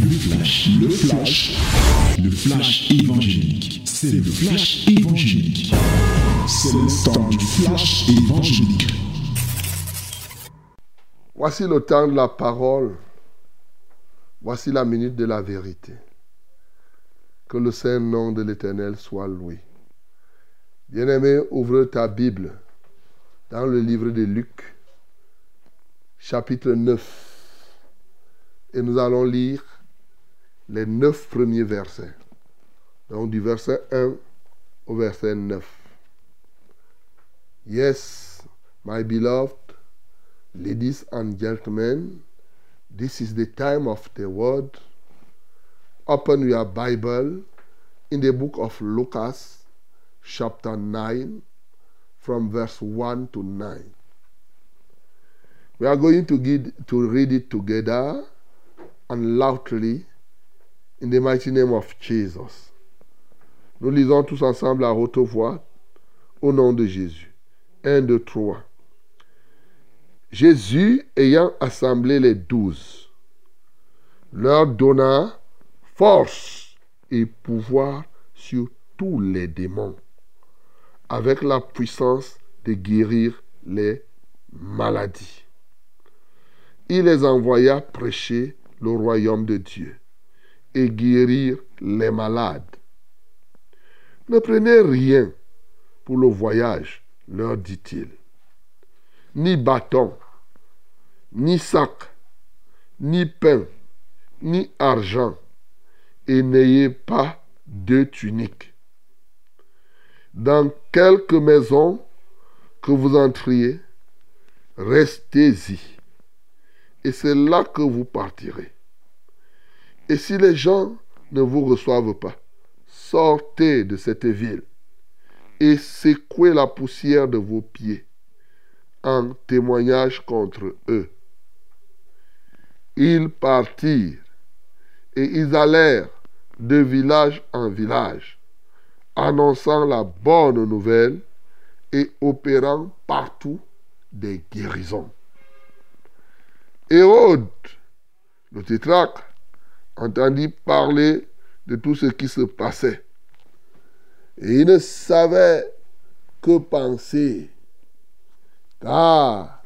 Le flash, le flash, le flash évangélique. C'est le flash évangélique. C'est le temps du flash évangélique. Voici le temps de la parole. Voici la minute de la vérité. Que le saint nom de l'Éternel soit loué. Bien-aimé, ouvre ta Bible dans le livre de Luc, chapitre 9. Et nous allons lire les neuf premiers versets. Donc du verset 1 au verset 9. Yes, my beloved, ladies and gentlemen, this is the time of the word. Open your Bible in the book of Lucas, chapter 9, from verse 1 to 9. We are going to, get, to read it together and loudly in the mighty name of Jesus. Nous lisons tous ensemble à haute voix au nom de Jésus. 1, 2, 3. Jésus, ayant assemblé les douze, leur donna force et pouvoir sur tous les démons, avec la puissance de guérir les maladies. Il les envoya prêcher le royaume de Dieu guérir les malades. Ne prenez rien pour le voyage, leur dit-il, ni bâton, ni sac, ni pain, ni argent, et n'ayez pas de tunique. Dans quelque maison que vous entriez, restez-y, et c'est là que vous partirez. Et si les gens ne vous reçoivent pas, sortez de cette ville et secouez la poussière de vos pieds en témoignage contre eux. Ils partirent et ils allèrent de village en village, annonçant la bonne nouvelle et opérant partout des guérisons. Hérode, le tétrarque, entendit parler de tout ce qui se passait. Et il ne savait que penser. Car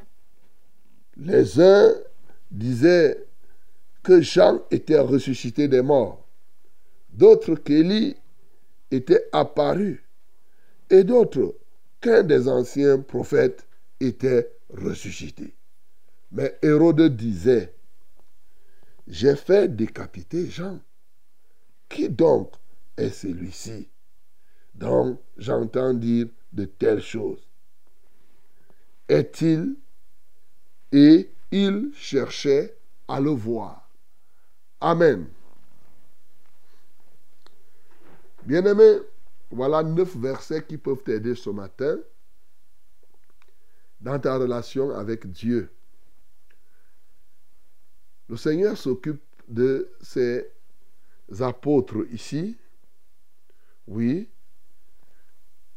les uns disaient que Jean était ressuscité des morts, d'autres qu'Élie était apparu, et d'autres qu'un des anciens prophètes était ressuscité. Mais Hérode disait, j'ai fait décapiter Jean. Qui donc est celui-ci? Dont j'entends dire de telles choses Est-il? Et il cherchait à le voir. Amen. Bien-aimés, voilà neuf versets qui peuvent t'aider ce matin dans ta relation avec Dieu. Le Seigneur s'occupe de ses apôtres ici. Oui.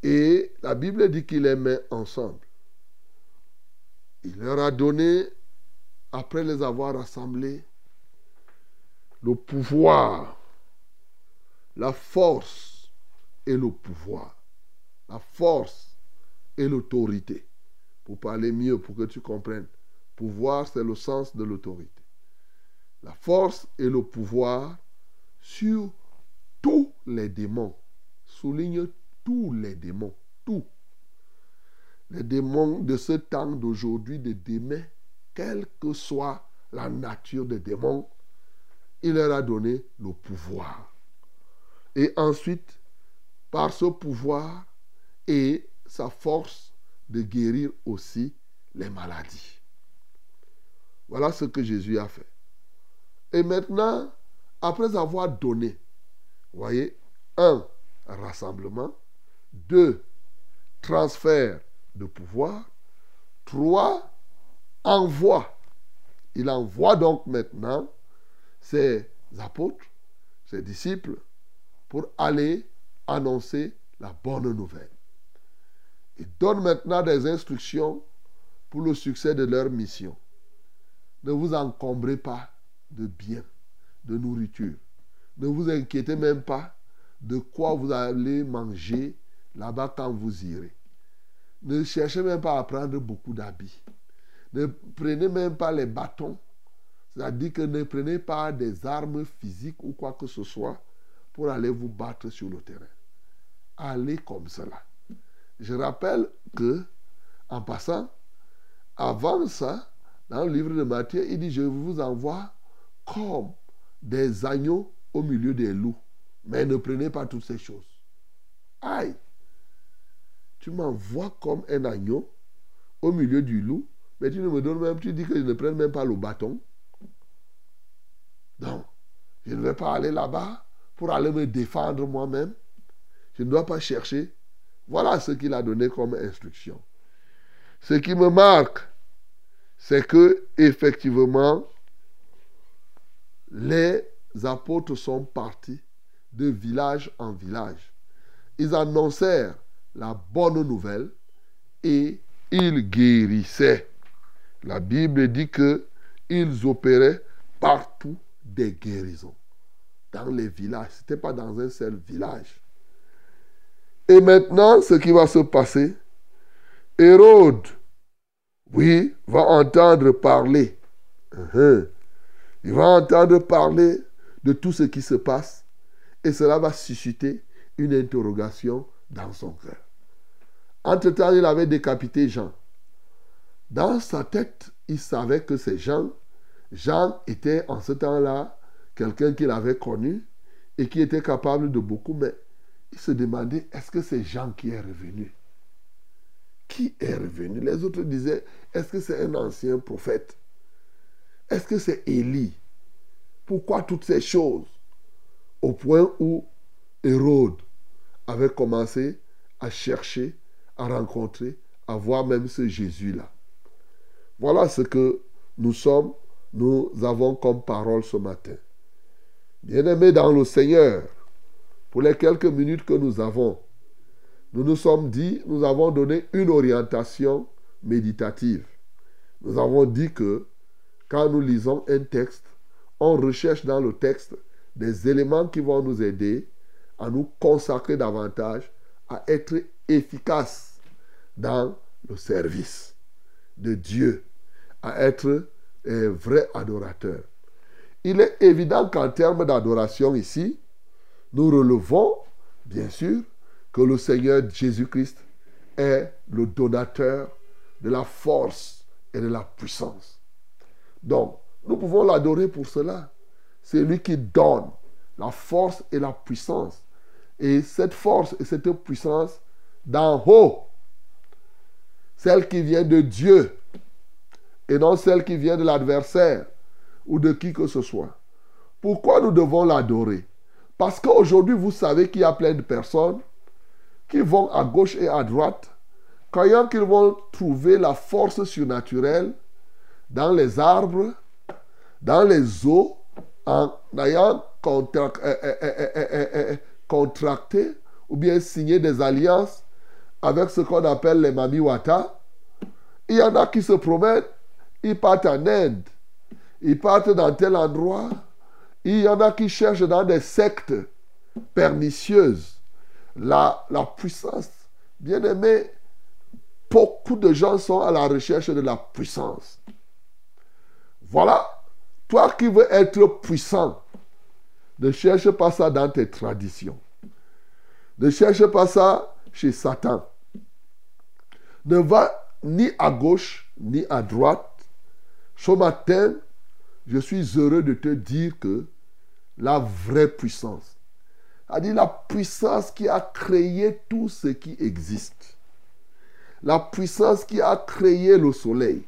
Et la Bible dit qu'il les met ensemble. Il leur a donné, après les avoir rassemblés, le pouvoir, la force et le pouvoir. La force et l'autorité. Pour parler mieux, pour que tu comprennes. Pouvoir, c'est le sens de l'autorité. La force et le pouvoir sur tous les démons. Souligne tous les démons. Tous. Les démons de ce temps d'aujourd'hui, de demain, quelle que soit la nature des démons, il leur a donné le pouvoir. Et ensuite, par ce pouvoir et sa force de guérir aussi les maladies. Voilà ce que Jésus a fait. Et maintenant, après avoir donné, voyez, un, rassemblement, deux, transfert de pouvoir, trois, envoi. Il envoie donc maintenant ses apôtres, ses disciples, pour aller annoncer la bonne nouvelle. Il donne maintenant des instructions pour le succès de leur mission. Ne vous encombrez pas de bien de nourriture. Ne vous inquiétez même pas de quoi vous allez manger là-bas quand vous irez. Ne cherchez même pas à prendre beaucoup d'habits. Ne prenez même pas les bâtons. C'est-à-dire que ne prenez pas des armes physiques ou quoi que ce soit pour aller vous battre sur le terrain. Allez comme cela. Je rappelle que, en passant, avant ça, dans le livre de Matthieu, il dit, je vous envoie comme des agneaux au milieu des loups. Mais ne prenez pas toutes ces choses. Aïe, tu m'envoies comme un agneau au milieu du loup, mais tu ne me donnes même, tu dis que je ne prenne même pas le bâton. Non, je ne vais pas aller là-bas pour aller me défendre moi-même. Je ne dois pas chercher. Voilà ce qu'il a donné comme instruction. Ce qui me marque, c'est que effectivement, les apôtres sont partis de village en village. Ils annoncèrent la bonne nouvelle et ils guérissaient. La Bible dit que ils opéraient partout des guérisons. Dans les villages. Ce n'était pas dans un seul village. Et maintenant, ce qui va se passer, Hérode, oui, va entendre parler. Uh-huh. Il va entendre parler de tout ce qui se passe et cela va susciter une interrogation dans son cœur. Entre-temps, il avait décapité Jean. Dans sa tête, il savait que c'est Jean. Jean était en ce temps-là quelqu'un qu'il avait connu et qui était capable de beaucoup, mais il se demandait, est-ce que c'est Jean qui est revenu? Qui est revenu? Les autres disaient, est-ce que c'est un ancien prophète? Est-ce que c'est Élie? Pourquoi toutes ces choses? Au point où Hérode avait commencé à chercher, à rencontrer, à voir même ce Jésus-là. Voilà ce que nous sommes, nous avons comme parole ce matin. Bien-aimés dans le Seigneur, pour les quelques minutes que nous avons, nous nous sommes dit, nous avons donné une orientation méditative. Nous avons dit que quand nous lisons un texte, on recherche dans le texte des éléments qui vont nous aider à nous consacrer davantage, à être efficaces dans le service de Dieu, à être un vrai adorateur. Il est évident qu'en termes d'adoration ici, nous relevons, bien sûr, que le Seigneur Jésus-Christ est le donateur de la force et de la puissance. Donc, nous pouvons l'adorer pour cela. C'est lui qui donne la force et la puissance. Et cette force et cette puissance d'en haut, celle qui vient de Dieu et non celle qui vient de l'adversaire ou de qui que ce soit. Pourquoi nous devons l'adorer? Parce qu'aujourd'hui, vous savez qu'il y a plein de personnes qui vont à gauche et à droite, croyant qu'ils vont trouver la force surnaturelle dans les arbres, dans les eaux, en ayant contracté ou bien signé des alliances avec ce qu'on appelle les mamiwata. Il y en a qui se promènent, ils partent en Inde, ils partent dans tel endroit. Il y en a qui cherchent dans des sectes pernicieuses la, la puissance. Bien aimé, beaucoup de gens sont à la recherche de la puissance. Voilà, toi qui veux être puissant, ne cherche pas ça dans tes traditions. Ne cherche pas ça chez Satan. Ne va ni à gauche ni à droite. Ce matin, je suis heureux de te dire que la vraie puissance, c'est-à-dire la puissance qui a créé tout ce qui existe, la puissance qui a créé le soleil.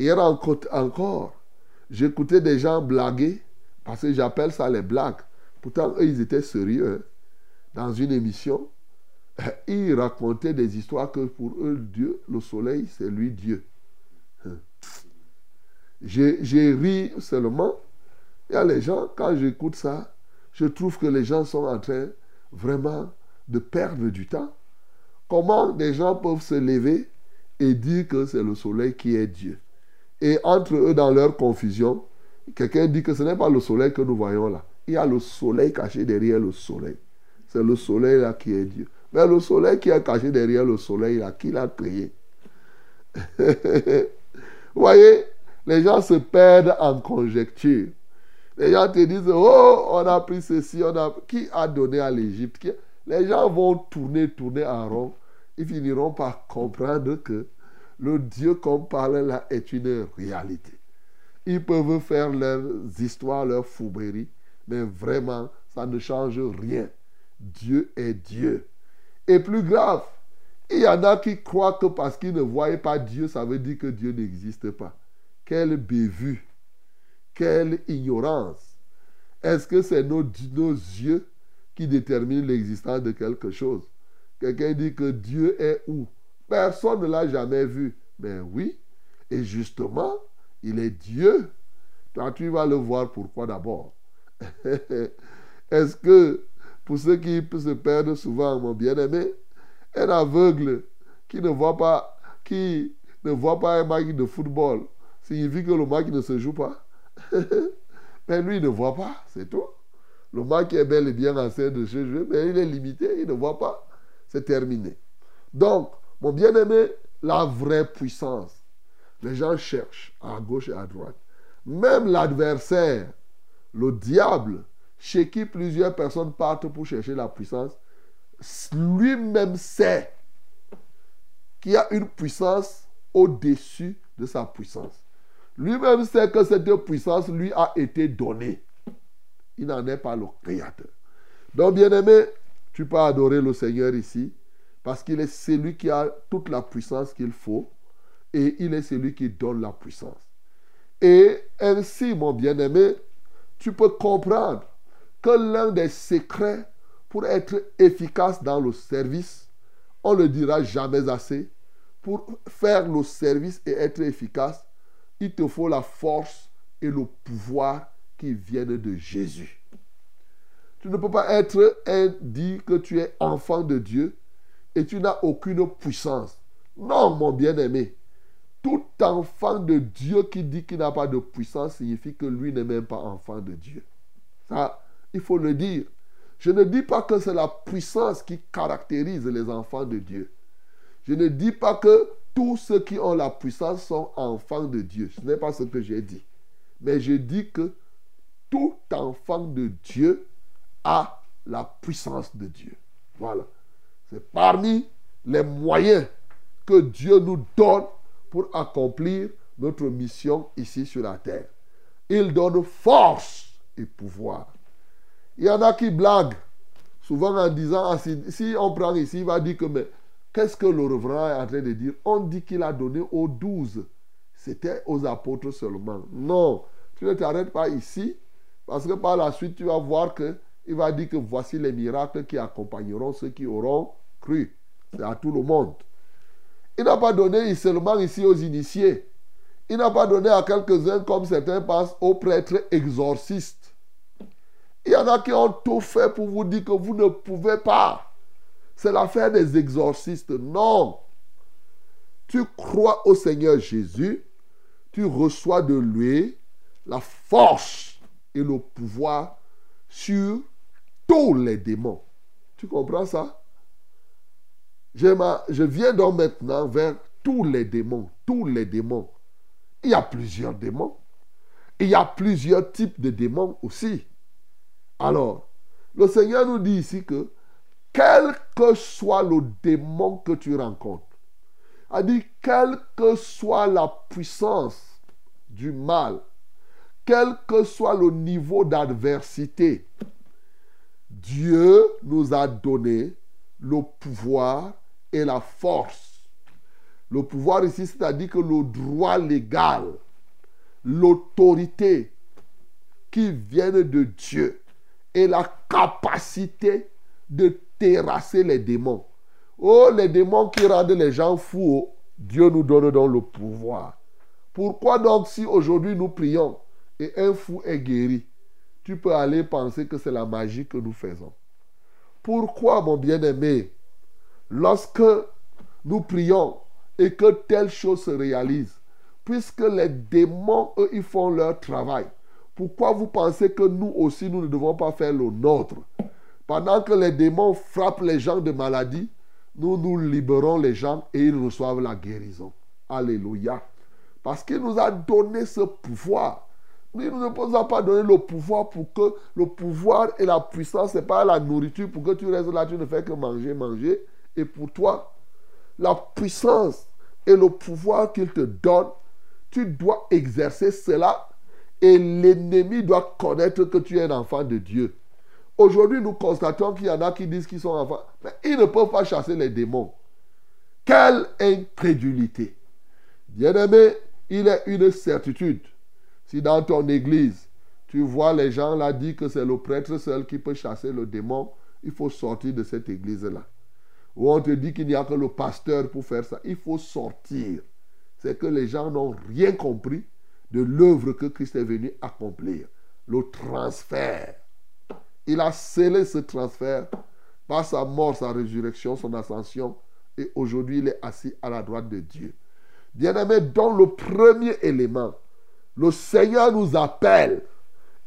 Hier encore, j'écoutais des gens blaguer, parce que j'appelle ça les blagues. Pourtant, eux, ils étaient sérieux. Hein. Dans une émission, ils racontaient des histoires que pour eux, Dieu, le soleil, c'est lui Dieu. J'ai ri seulement. Il y a les gens, quand j'écoute ça, je trouve que les gens sont en train vraiment de perdre du temps. Comment des gens peuvent se lever et dire que c'est le soleil qui est Dieu? Et entre eux, dans leur confusion, Quelqu'un dit que ce n'est pas le soleil que nous voyons là. Il y a le soleil caché derrière le soleil. C'est le soleil là qui est Dieu. Mais le soleil qui est caché derrière le soleil là, qui l'a créé? Vous voyez, les gens se perdent en conjecture. Les gens te disent, oh, on a pris ceci, on a... Qui a donné à l'Égypte Les gens vont tourner, tourner en rond. Ils finiront par comprendre que le Dieu qu'on parle là est une réalité. Ils peuvent faire leurs histoires, leurs fourberies, mais vraiment, ça ne change rien. Dieu est Dieu. Et plus grave, il y en a qui croient que parce qu'ils ne voient pas Dieu, ça veut dire que Dieu n'existe pas. Quelle bévue, quelle ignorance. Est-ce que c'est nos, nos yeux qui déterminent l'existence de quelque chose? Quelqu'un dit que Dieu est où? Personne ne l'a jamais vu. Mais oui, et justement, il est Dieu. Toi, tu vas le voir pourquoi d'abord? Est-ce que, pour ceux qui se perdre souvent, mon bien-aimé, un aveugle qui ne voit pas, qui ne voit pas un match de football, signifie que le match ne se joue pas? mais lui, il ne voit pas, c'est tout. Le match est bel et bien en de se jouer, mais il est limité, il ne voit pas. C'est terminé. Donc, mon bien-aimé, la vraie puissance, les gens cherchent à gauche et à droite. Même l'adversaire, le diable, chez qui plusieurs personnes partent pour chercher la puissance, lui-même sait qu'il y a une puissance au-dessus de sa puissance. Lui-même sait que cette puissance lui a été donnée. Il n'en est pas le créateur. Donc, bien-aimé, tu peux adorer le Seigneur ici parce qu'il est celui qui a toute la puissance qu'il faut et il est celui qui donne la puissance. Et ainsi, mon bien-aimé, tu peux comprendre que l'un des secrets pour être efficace dans le service, on ne le dira jamais assez, pour faire le service et être efficace, il te faut la force et le pouvoir qui viennent de Jésus. Tu ne peux pas être un dit que tu es enfant de Dieu et tu n'as aucune puissance. Non, mon bien-aimé. Tout enfant de Dieu qui dit qu'il n'a pas de puissance signifie que lui n'est même pas enfant de Dieu. Ça, il faut le dire. Je ne dis pas que c'est la puissance qui caractérise les enfants de Dieu. Je ne dis pas que tous ceux qui ont la puissance sont enfants de Dieu. Ce n'est pas ce que j'ai dit. Mais je dis que tout enfant de Dieu a la puissance de Dieu. Voilà. C'est parmi les moyens que Dieu nous donne pour accomplir notre mission ici sur la terre. Il donne force et pouvoir. Il y en a qui blaguent, souvent en disant, ah, si, on prend ici, il va dire que, mais qu'est-ce que le reverend est en train de dire? On dit qu'il a donné aux douze. C'était aux apôtres seulement. Non, tu ne t'arrêtes pas ici, parce que par la suite, tu vas voir que il va dire que voici les miracles qui accompagneront ceux qui auront cru. C'est à tout le monde. Il n'a pas donné seulement ici aux initiés. Il n'a pas donné à quelques-uns, comme certains pensent, aux prêtres exorcistes. Il y en a qui ont tout fait pour vous dire que vous ne pouvez pas. C'est l'affaire des exorcistes. Non. Tu crois au Seigneur Jésus, tu reçois de lui la force et le pouvoir sur tous les démons. Tu comprends ça? Je, viens donc maintenant vers tous les démons. Tous les démons. Il y a plusieurs démons. Il y a plusieurs types de démons aussi. Alors, le Seigneur nous dit ici que quel que soit le démon que tu rencontres, a dit quelle que soit la puissance du mal, quel que soit le niveau d'adversité, Dieu nous a donné le pouvoir et la force. Le pouvoir ici, c'est-à-dire que le droit légal, l'autorité qui viennent de Dieu et la capacité de terrasser les démons. Oh, les démons qui rendent les gens fous, oh, Dieu nous donne donc le pouvoir. Pourquoi donc si aujourd'hui nous prions et un fou est guéri, tu peux aller penser que c'est la magie que nous faisons? Pourquoi, mon bien-aimé, lorsque nous prions et que telle chose se réalise, puisque les démons, eux, ils font leur travail. Pourquoi vous pensez que nous aussi, nous ne devons pas faire le nôtre? Pendant que les démons frappent les gens de maladie, nous nous libérons les gens et ils reçoivent la guérison. Alléluia. Parce qu'il nous a donné ce pouvoir. Il ne nous a pas donné le pouvoir pour que le pouvoir et la puissance, ce n'est pas la nourriture pour que tu restes là, tu ne fais que manger, manger. Pour toi, la puissance et le pouvoir qu'il te donne, tu dois exercer cela et l'ennemi doit connaître que tu es un enfant de Dieu. Aujourd'hui, nous constatons qu'il y en a qui disent qu'ils sont enfants, mais ils ne peuvent pas chasser les démons. Quelle incrédulité. Bien-aimé, il est une certitude. Si dans ton église, tu vois les gens là dire que c'est le prêtre seul qui peut chasser le démon, il faut sortir de cette église-là. Ou on te dit qu'il n'y a que le pasteur pour faire ça, il faut sortir. C'est que les gens n'ont rien compris de l'œuvre que Christ est venu accomplir. Le transfert. Il a scellé ce transfert par sa mort, sa résurrection, son ascension. Et aujourd'hui, il est assis à la droite de Dieu. Bien-aimé, dans le premier élément, le Seigneur nous appelle,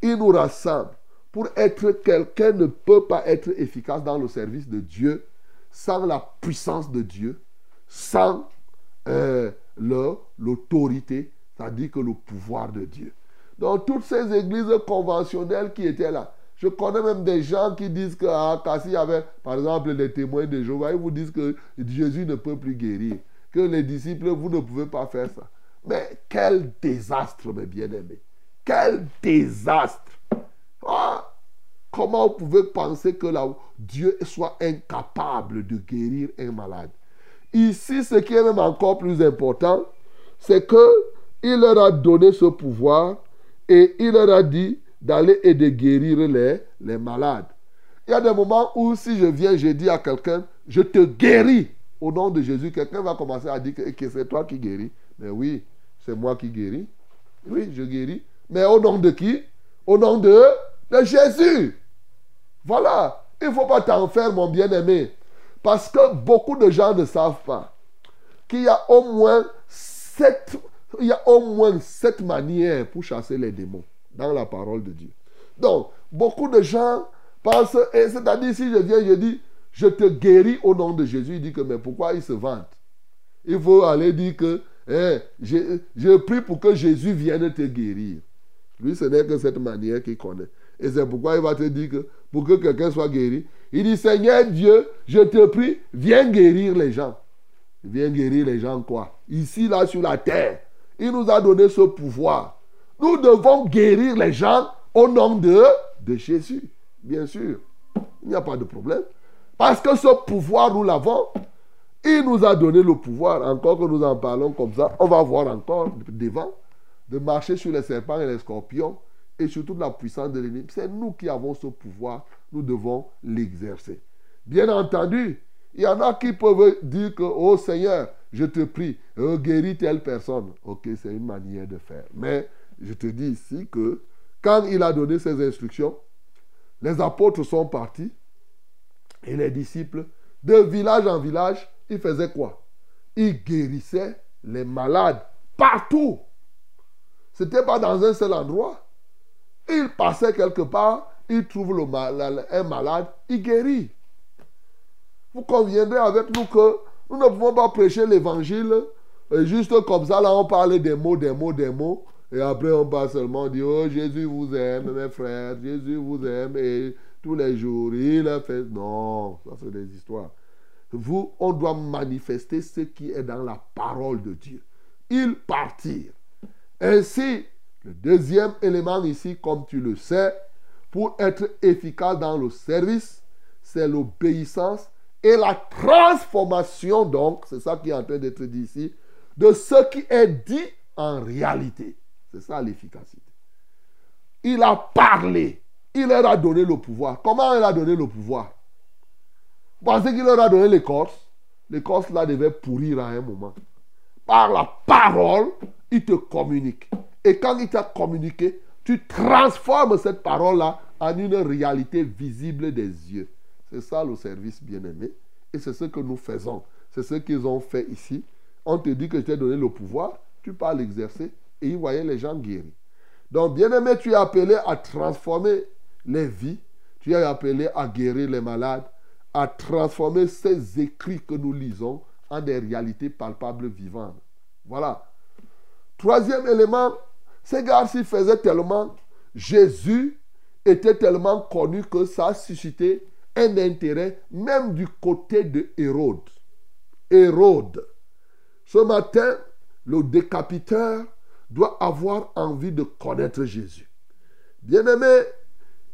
il nous rassemble. Pour être quelqu'un ne peut pas être efficace dans le service de Dieu sans la puissance de Dieu, sans euh, l'autorité, c'est-à-dire que le pouvoir de Dieu. Dans toutes ces églises conventionnelles qui étaient là, je connais même des gens qui disent que ah, y avait, par exemple, les témoins de Jéhovah, ils vous disent que Jésus ne peut plus guérir, que les disciples, vous ne pouvez pas faire ça. Mais quel désastre, mes bien-aimés. Quel désastre. Ah, comment vous pouvez penser que Dieu soit incapable de guérir un malade? Ici, ce qui est même encore plus important, c'est que il leur a donné ce pouvoir et il leur a dit d'aller et de guérir les, les malades. Il y a des moments où si je viens, je dis à quelqu'un, je te guéris au nom de Jésus, quelqu'un va commencer à dire que, que c'est toi qui guéris. Mais oui, c'est moi qui guéris. Oui, je guéris. Mais au nom de qui? Au nom de, de Jésus. Voilà. Il ne faut pas t'en faire, mon bien-aimé. Parce que beaucoup de gens ne savent pas qu'il y a au moins sept, il y a au sept manières pour chasser les démons dans la parole de Dieu. Donc, beaucoup de gens pensent, et c'est-à-dire si je viens, je dis, je te guéris au nom de Jésus, il dit que, mais pourquoi il se vante Il faut aller dire que eh, je, prie pour que Jésus vienne te guérir. Lui, ce n'est que cette manière qu'il connaît. Et c'est pourquoi il va te dire que pour que quelqu'un soit guéri, il dit Seigneur Dieu, je te prie, viens guérir les gens. Viens guérir les gens quoi? Ici, là, sur la terre. Il nous a donné ce pouvoir. Nous devons guérir les gens au nom de, de Jésus. Bien sûr. Il n'y a pas de problème. Parce que ce pouvoir, nous l'avons. Il nous a donné le pouvoir, encore que nous en parlons comme ça, on va voir encore devant, de marcher sur les serpents et les scorpions et surtout la puissance de l'ennemi. C'est nous qui avons ce pouvoir, nous devons l'exercer. Bien entendu, il y en a qui peuvent dire que, oh Seigneur, je te prie, guéris telle personne. Ok, c'est une manière de faire. Mais je te dis ici que quand il a donné ses instructions, les apôtres sont partis et les disciples, de village en village, il faisait quoi? Il guérissait les malades partout. Ce n'était pas dans un seul endroit. Il passait quelque part, il trouve le un malade, il guérit. Vous conviendrez avec nous que nous ne pouvons pas prêcher l'évangile juste comme ça. Là, on parle des mots, des mots, des mots. Et après, on parle seulement dire Oh, Jésus vous aime, mes frères, Jésus vous aime. Et tous les jours, il a fait. Non, ça, c'est des histoires vous, on doit manifester ce qui est dans la parole de Dieu. Ils partirent. Ainsi, le deuxième élément ici, comme tu le sais, pour être efficace dans le service, c'est l'obéissance et la transformation, donc, c'est ça qui est en train d'être dit ici, de ce qui est dit en réalité. C'est ça l'efficacité. Il a parlé. Il leur a donné le pouvoir. Comment il a donné le pouvoir? Pensez qu'il leur a donné l'écorce L'écorce là devait pourrir à un moment. Par la parole, il te communique. Et quand il t'a communiqué, tu transformes cette parole-là en une réalité visible des yeux. C'est ça le service bien-aimé. Et c'est ce que nous faisons. C'est ce qu'ils ont fait ici. On te dit que je t'ai donné le pouvoir, tu pars l'exercer et ils voyaient les gens guéris. Donc, bien-aimé, tu es appelé à transformer les vies. Tu es appelé à guérir les malades, à transformer ces écrits que nous lisons en des réalités palpables vivantes. Voilà. Troisième élément, ces gars-ci faisaient tellement, Jésus était tellement connu que ça a suscité un intérêt même du côté de Hérode. Hérode. Ce matin, le décapiteur doit avoir envie de connaître Jésus. Bien-aimé,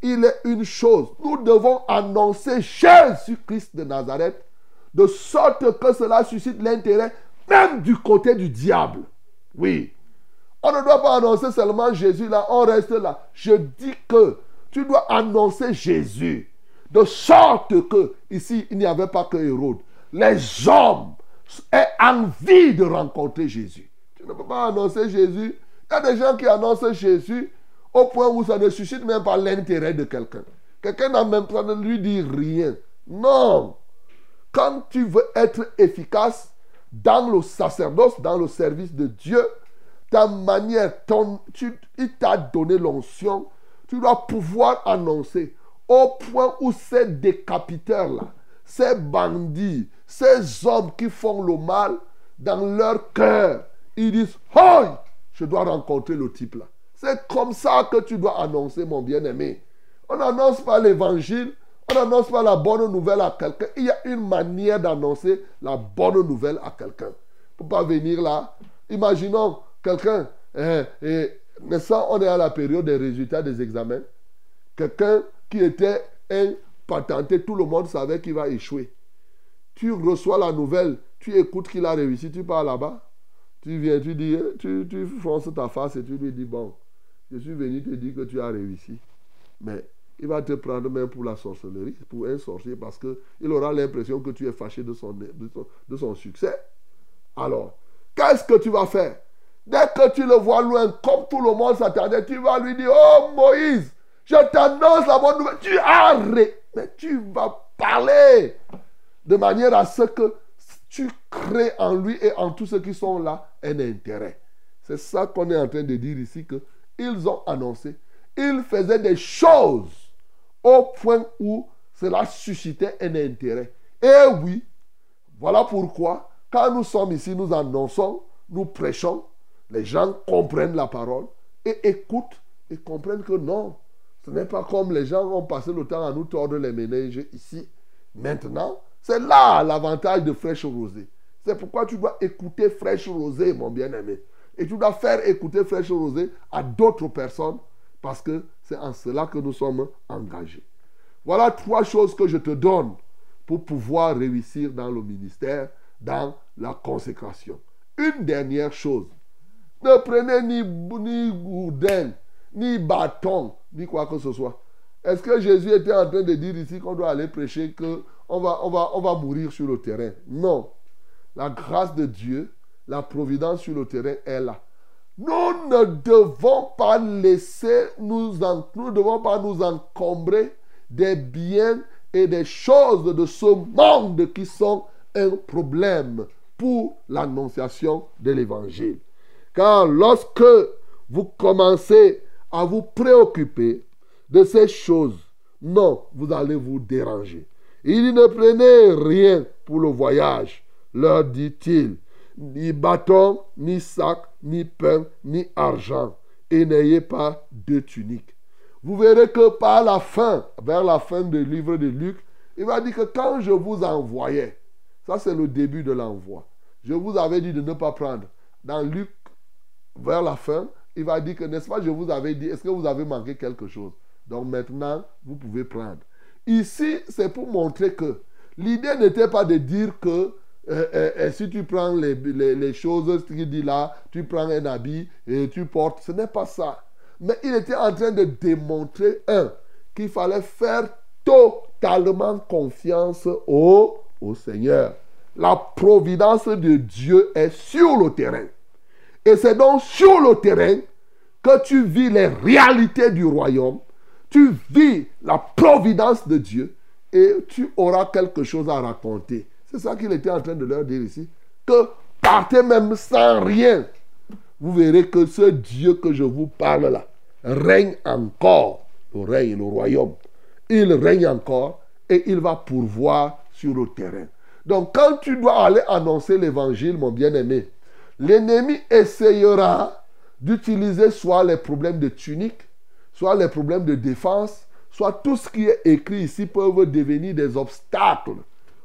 il est une chose. Nous devons annoncer Jésus-Christ de Nazareth de sorte que cela suscite l'intérêt même du côté du diable. Oui. On ne doit pas annoncer seulement Jésus là, on reste là. Je dis que tu dois annoncer Jésus. De sorte que, ici, il n'y avait pas que Hérode. Les hommes aient envie de rencontrer Jésus. Tu ne peux pas annoncer Jésus. Il y a des gens qui annoncent Jésus au point où ça ne suscite même pas l'intérêt de quelqu'un. Quelqu'un n'a même pas de lui dire rien. Non. Quand tu veux être efficace dans le sacerdoce, dans le service de Dieu, ta manière, ton, tu, il t'a donné l'onction, tu dois pouvoir annoncer au point où ces décapiteurs-là, ces bandits, ces hommes qui font le mal, dans leur cœur, ils disent, oh, je dois rencontrer le type là. C'est comme ça que tu dois annoncer, mon bien-aimé. On n'annonce pas l'évangile, on n'annonce pas la bonne nouvelle à quelqu'un. Il y a une manière d'annoncer la bonne nouvelle à quelqu'un. Pour pas venir là. Imaginons quelqu'un, eh, eh, n'est-ce on est à la période des résultats des examens. Quelqu'un qui était un patenté, tout le monde savait qu'il va échouer. Tu reçois la nouvelle, tu écoutes qu'il a réussi, tu pars là-bas. Tu viens, tu dis, tu, tu fonces ta face et tu lui dis, bon, je suis venu te dire que tu as réussi. Mais il va te prendre même pour la sorcellerie, pour un sorcier, parce qu'il aura l'impression que tu es fâché de son, de son, succès. Alors, qu'est-ce que tu vas faire? Dès que tu le vois loin, comme tout le monde s'attendait, tu vas lui dire, oh Moïse, je t'annonce la bonne nouvelle. Tu arrêtes, mais tu vas parler de manière à ce que tu crées en lui et en tous ceux qui sont là un intérêt. C'est ça qu'on est en train de dire ici, que ils ont annoncé, ils faisaient des choses au point où cela suscitait un intérêt. Et oui, voilà pourquoi, quand nous sommes ici, nous annonçons, nous prêchons, les gens comprennent la parole et écoutent et comprennent que non, ce n'est pas comme les gens ont passé le temps à nous tordre les ménages ici. Maintenant, c'est là l'avantage de Fraîche Rosée. C'est pourquoi tu dois écouter Fraîche Rosée, mon bien-aimé. Et tu dois faire écouter Fraîche Rosée à d'autres personnes parce que c'est en cela que nous sommes engagés. Voilà trois choses que je te donne pour pouvoir réussir dans le ministère, dans la consécration. Une dernière chose. Ne prenez ni, ni gourdin, ni bâton, ni quoi que ce soit. Est-ce que Jésus était en train de dire ici qu'on doit aller prêcher, qu'on va, on va, on va mourir sur le terrain? Non. La grâce de Dieu la providence sur le terrain est là. Nous ne devons pas laisser, nous, nous ne devons pas nous encombrer des biens et des choses de ce monde qui sont un problème pour l'annonciation de l'évangile. Car lorsque vous commencez à vous préoccuper de ces choses, non, vous allez vous déranger. Il ne prenait rien pour le voyage, leur dit-il ni bâton, ni sac, ni pain, ni argent, et n'ayez pas de tunique. Vous verrez que par la fin, vers la fin du livre de Luc, il va dire que quand je vous envoyais, ça c'est le début de l'envoi, je vous avais dit de ne pas prendre. Dans Luc, vers la fin, il va dire que, n'est-ce pas, je vous avais dit, est-ce que vous avez manqué quelque chose? Donc maintenant, vous pouvez prendre. Ici, c'est pour montrer que l'idée n'était pas de dire que euh, euh, euh, si tu prends les, les, choses qu'il dit là, tu prends un habit et tu portes, ce n'est pas ça. Mais il était en train de démontrer, un, qu'il fallait faire totalement confiance au, au Seigneur. La providence de Dieu est sur le terrain. Et c'est donc sur le terrain que tu vis les réalités du royaume, tu vis la providence de Dieu et tu auras quelque chose à raconter. C'est ça qu'il était en train de leur dire ici. Que partez même sans rien. Vous verrez que ce Dieu que je vous parle là, règne encore. Le règne, le royaume. Il règne encore et il va pourvoir sur le terrain. Donc quand tu dois aller annoncer l'évangile, mon bien-aimé, l'ennemi essayera d'utiliser soit les problèmes de tunique, soit les problèmes de défense, soit tout ce qui est écrit ici peuvent devenir des obstacles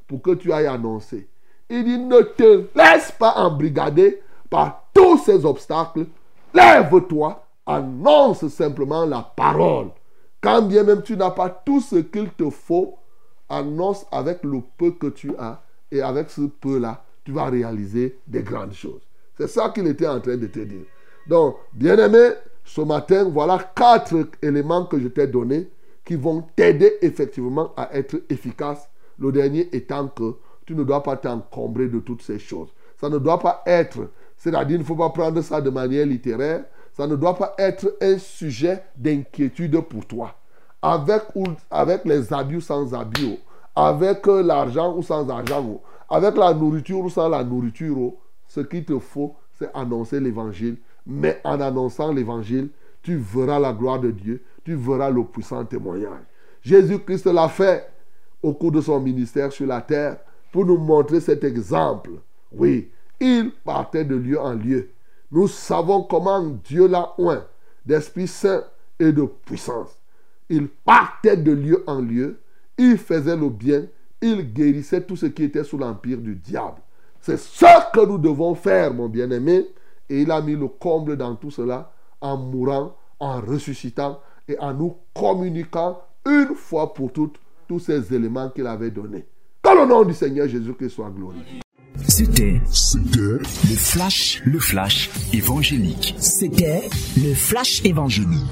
pour que tu ailles annoncer. Il dit, ne te laisse pas embrigader par tous ces obstacles. Lève-toi, annonce simplement la parole. Quand bien même tu n'as pas tout ce qu'il te faut, annonce avec le peu que tu as. Et avec ce peu-là, tu vas réaliser des grandes choses. C'est ça qu'il était en train de te dire. Donc, bien-aimé, ce matin, voilà quatre éléments que je t'ai donnés qui vont t'aider effectivement à être efficace. Le dernier étant que tu ne dois pas t'encombrer de toutes ces choses. Ça ne doit pas être, c'est-à-dire il ne faut pas prendre ça de manière littéraire, ça ne doit pas être un sujet d'inquiétude pour toi. Avec, ou, avec les habits ou sans habits, avec l'argent ou sans argent, avec la nourriture ou sans la nourriture, ce qu'il te faut, c'est annoncer l'évangile. Mais en annonçant l'évangile, tu verras la gloire de Dieu, tu verras le puissant témoignage. Jésus-Christ l'a fait au cours de son ministère sur la terre pour nous montrer cet exemple. Oui, il partait de lieu en lieu. Nous savons comment Dieu l'a oint d'Esprit Saint et de puissance. Il partait de lieu en lieu, il faisait le bien, il guérissait tout ce qui était sous l'empire du diable. C'est ce que nous devons faire, mon bien-aimé. Et il a mis le comble dans tout cela en mourant, en ressuscitant et en nous communiquant une fois pour toutes tous ces éléments qu'il avait donnés. Que le nom du Seigneur Jésus-Christ soit glorifié. C'était le flash, le flash évangélique. C'était le flash évangélique.